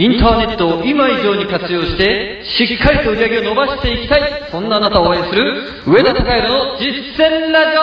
インターネットを今以上に活用して、しっかりと売り上げを伸ばしていきたい、そんなあなたを応援する、上田隆弘の実践ラジオ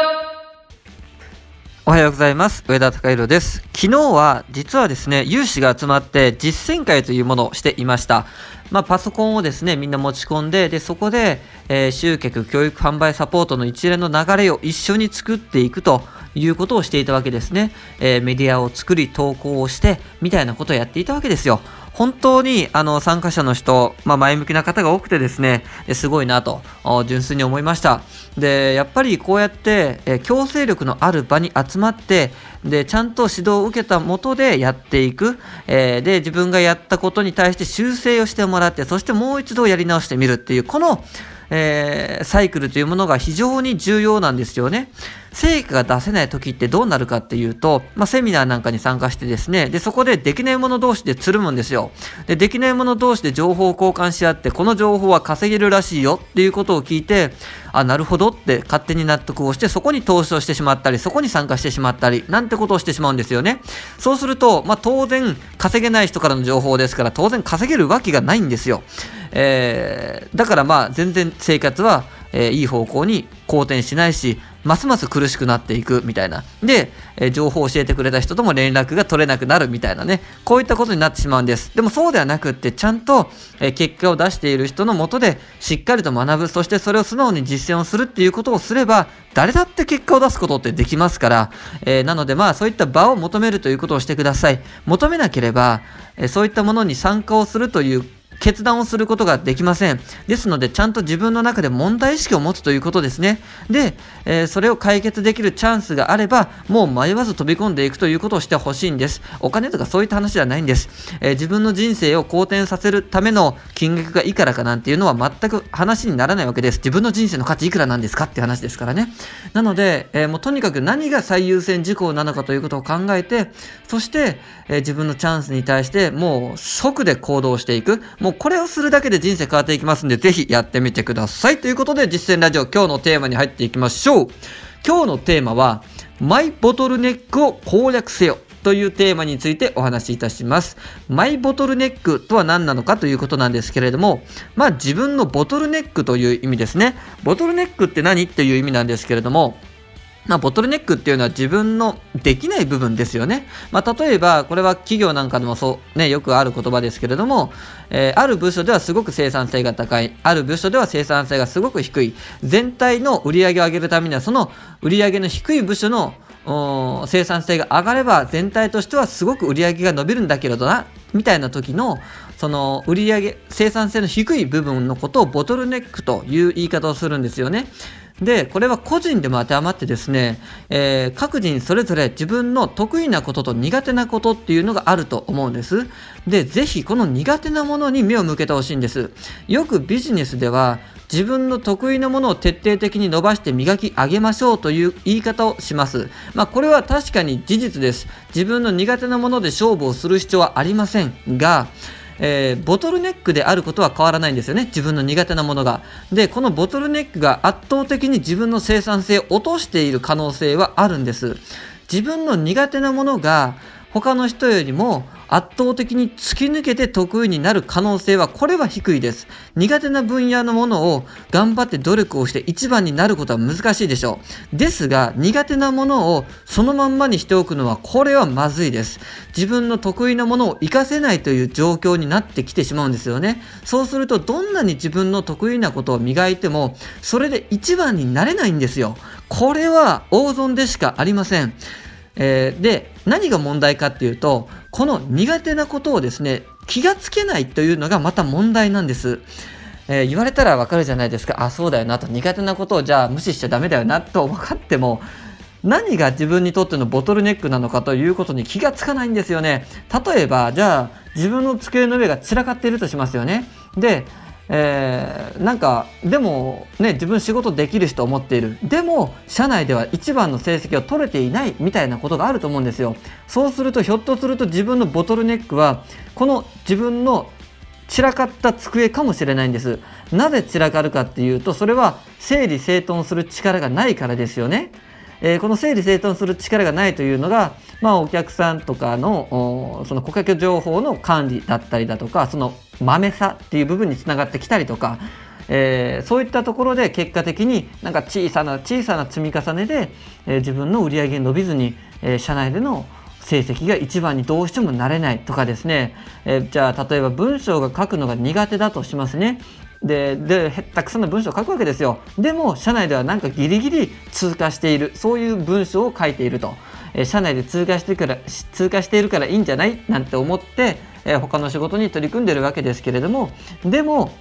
おはようございます。上田隆弘です。昨日は実はですね、有志が集まって実践会というものをしていました。まあ、パソコンをですね、みんな持ち込んで、で、そこで、えー集客、教育、販売、サポートの一連の流れを一緒に作っていくということをしていたわけですね。えーメディアを作り、投稿をして、みたいなことをやっていたわけですよ。本当にあの参加者の人、まあ、前向きな方が多くてですね、すごいなと純粋に思いました。で、やっぱりこうやって、え強制力のある場に集まって、で、ちゃんと指導を受けたもとでやっていく、えーで、自分がやったことに対して修正をしてもらって、そしてもう一度やり直してみるっていう、この、えーサイクルというものが非常に重要なんですよね。成果が出せない時ってどうなるかっていうと、まあ、セミナーなんかに参加してですね、で、そこでできない者同士でつるむんですよ。で、できない者同士で情報を交換し合って、この情報は稼げるらしいよっていうことを聞いて、あ、なるほどって勝手に納得をして、そこに投資をしてしまったり、そこに参加してしまったり、なんてことをしてしまうんですよね。そうすると、まあ、当然稼げない人からの情報ですから、当然稼げるわけがないんですよ。えーだからまあ全然生活は、えーいい方向に好転しないしますます苦しくなっていくみたいな。で、え情報を教えてくれた人とも連絡が取れなくなるみたいなね。こういったことになってしまうんです。でもそうではなくってちゃんと、え結果を出している人のもとでしっかりと学ぶ。そしてそれを素直に実践をするっていうことをすれば誰だって結果を出すことってできますから、えーなのでまあそういった場を求めるということをしてください。求めなければ、えそういったものに参加をするという決断をすることができません。ですので、ちゃんと自分の中で問題意識を持つということですね。で、えーそれを解決できるチャンスがあれば、もう迷わず飛び込んでいくということをしてほしいんです。お金とかそういった話ではないんです。えー自分の人生を好転させるための金額がいくらかなんていうのは全く話にならないわけです。自分の人生の価値いくらなんですかって話ですからね。なので、えーもうとにかく何が最優先事項なのかということを考えて、そして、えー自分のチャンスに対してもう即で行動していく。もうこれをするだけで人生変わっていきますんで、ぜひやってみてください。ということで、実践ラジオ今日のテーマに入っていきましょう。今日のテーマは、マイボトルネックを攻略せよ。というテーマについてお話しいたします。マイボトルネックとは何なのかということなんですけれども、まあ自分のボトルネックという意味ですね。ボトルネックって何？っていう意味なんですけれども、まあ、ボトルネックっていうのは自分のできない部分ですよね。まあ、例えば、これは企業なんかでもそう、ね、よくある言葉ですけれども、えーある部署ではすごく生産性が高い、ある部署では生産性がすごく低い、全体の売り上げを上げるためには、その売り上げの低い部署の生産性が上がれば全体としてはすごく売り上げが伸びるんだけれどなみたいな時のその売り上げ生産性の低い部分のことをボトルネックという言い方をするんですよね。で、これは個人でも当てはまってですね、えー各人それぞれ自分の得意なことと苦手なことっていうのがあると思うんです。で、ぜひこの苦手なものに目を向けてほしいんです。よくビジネスでは自分の得意なものを徹底的に伸ばして磨き上げましょうという言い方をします。まあこれは確かに事実です。自分の苦手なもので勝負をする必要はありませんが、えーボトルネックであることは変わらないんですよね。自分の苦手なものが。で、このボトルネックが圧倒的に自分の生産性を落としている可能性はあるんです。自分の苦手なものが他の人よりも圧倒的に突き抜けて得意になる可能性はこれは低いです。苦手な分野のものを頑張って努力をして一番になることは難しいでしょう。ですが苦手なものをそのまんまにしておくのはこれはまずいです。自分の得意なものを活かせないという状況になってきてしまうんですよね。そうするとどんなに自分の得意なことを磨いてもそれで一番になれないんですよ。これは大損でしかありません。えーで何が問題かっていうとこの苦手なことをですね気がつけないというのがまた問題なんです。えー言われたらわかるじゃないですか。あそうだよなと苦手なことをじゃあ無視しちゃダメだよなと分かっても何が自分にとってのボトルネックなのかということに気がつかないんですよね。例えばじゃあ自分の机の上が散らかっているとしますよね。でえーなんかでもね自分仕事できる人思っている。でも社内では一番の成績を取れていないみたいなことがあると思うんですよ。そうするとひょっとすると自分のボトルネックはこの自分の散らかった机かもしれないんです。なぜ散らかるかっていうとそれは整理整頓する力がないからですよね。え、この整理整頓する力がないというのが、まあ、お客さんとかのその顧客情報の管理だったりだとかそのまめさっていう部分につながってきたりとか、えー、そういったところで結果的になんか小さな小さな積み重ねで、えー、自分の売り上げ伸びずに、えー、社内での成績が一番にどうしてもなれないとかですね、えー、じゃあ例えば文章が書くのが苦手だとしますね。ででたくさんの文章を書くわけですよ。でも社内ではなんかギリギリ通過している。そういう文章を書いていると、えー、社内で通過してから通過しているからいいんじゃない？なんて思って、えー、他の仕事に取り組んでるわけですけれども。でも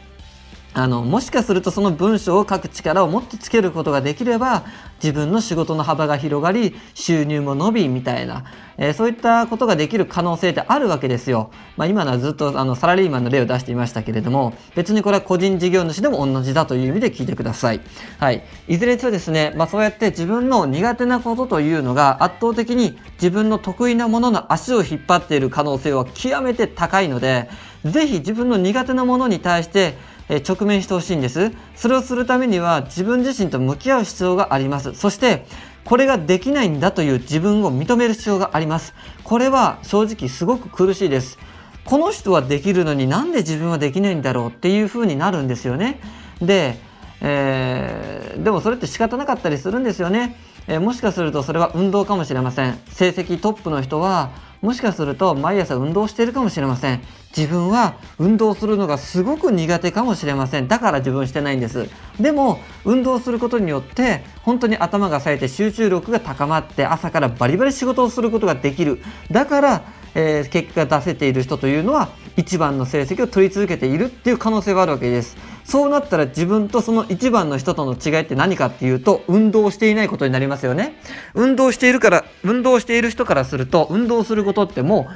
あのもしかするとその文章を書く力をもっとつけることができれば自分の仕事の幅が広がり収入も伸びみたいな、えー、そういったことができる可能性ってあるわけですよ。まあ、今のはずっとあのサラリーマンの例を出していましたけれども別にこれは個人事業主でも同じだという意味で聞いてください。はい、いずれにせよですね、まあ、そうやって自分の苦手なことというのが圧倒的に自分の得意なものの足を引っ張っている可能性は極めて高いので是非自分の苦手なものに対してえ直面してほしいんです。それをするためには自分自身と向き合う必要があります。そしてこれができないんだという自分を認める必要があります。これは正直すごく苦しいです。この人はできるのになんで自分はできないんだろうっていう風になるんですよね。で、えー、でもそれって仕方なかったりするんですよね。えー、もしかするとそれは運動かもしれません。成績トップの人はもしかすると毎朝運動しているかもしれません。自分は運動するのがすごく苦手かもしれません。だから自分してないんです。でも運動することによって本当に頭が冴えて集中力が高まって朝からバリバリ仕事をすることができる。だからえー、結果が出せている人というのは一番の成績を取り続けているっていう可能性があるわけです。そうなったら自分とその一番の人との違いって何かっていうと運動していないことになりますよね。運動しているから運動している人からすると運動することってもう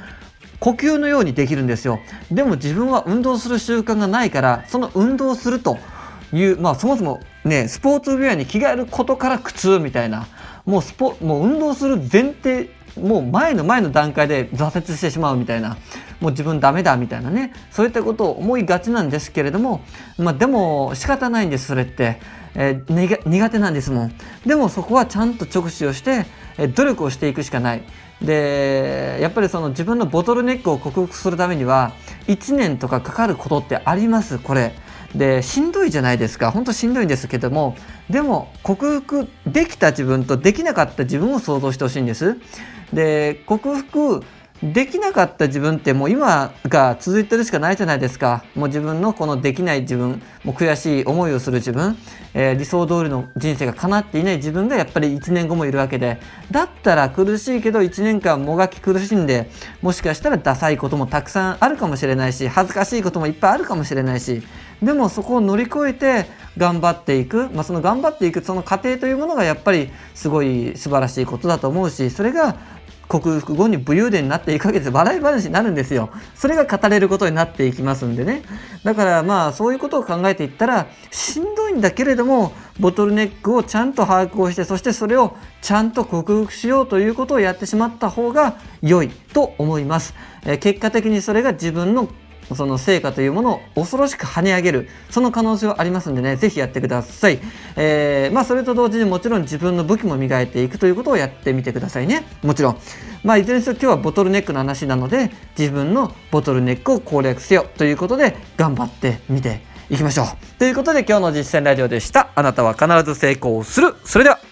呼吸のようにできるんですよ。でも自分は運動する習慣がないからその運動するというまあそもそもねスポーツウェアに着替えることから苦痛みたいなもうスポもう運動する前提もう前の前の段階で挫折してしまうみたいな。もう自分ダメだみたいなねそういったことを思いがちなんですけれども、まあ、でも仕方ないんですそれって、えー、苦手なんですもん。でもそこはちゃんと直視をして、え努力をしていくしかない。でやっぱりその自分のボトルネックを克服するためには1年とかかかることってありますこれ。でしんどいじゃないですか。本当しんどいんですけどもでも克服できた自分とできなかった自分を想像してほしいんです。で克服できなかった自分ってもう今が続いてるしかないじゃないですか。もう自分のこのできない自分もう悔しい思いをする自分、えー、理想通りの人生が叶っていない自分がやっぱり1年後もいるわけで。だったら苦しいけど1年間もがき苦しんでもしかしたらダサいこともたくさんあるかもしれないし恥ずかしいこともいっぱいあるかもしれないし。でもそこを乗り越えて頑張っていく、まあ、その頑張っていくその過程というものがやっぱりすごい素晴らしいことだと思うしそれが克服後に武勇伝になっていくわけです。笑い話になるんですよ。それが語れることになっていきますんでね。だからまあそういうことを考えていったらしんどいんだけれどもボトルネックをちゃんと把握をしてそしてそれをちゃんと克服しようということをやってしまった方が良いと思います、え結果的にそれが自分のその成果というものを恐ろしく跳ね上げる。その可能性はありますんでね。是非やってください、えー、まあそれと同時にもちろん自分の武器も磨いていくということをやってみてくださいね。もちろん。まあいずれにせよ今日はボトルネックの話なので自分のボトルネックを攻略せよということで頑張ってみていきましょう。ということで今日の実践ラジオでした。あなたは必ず成功する。それでは。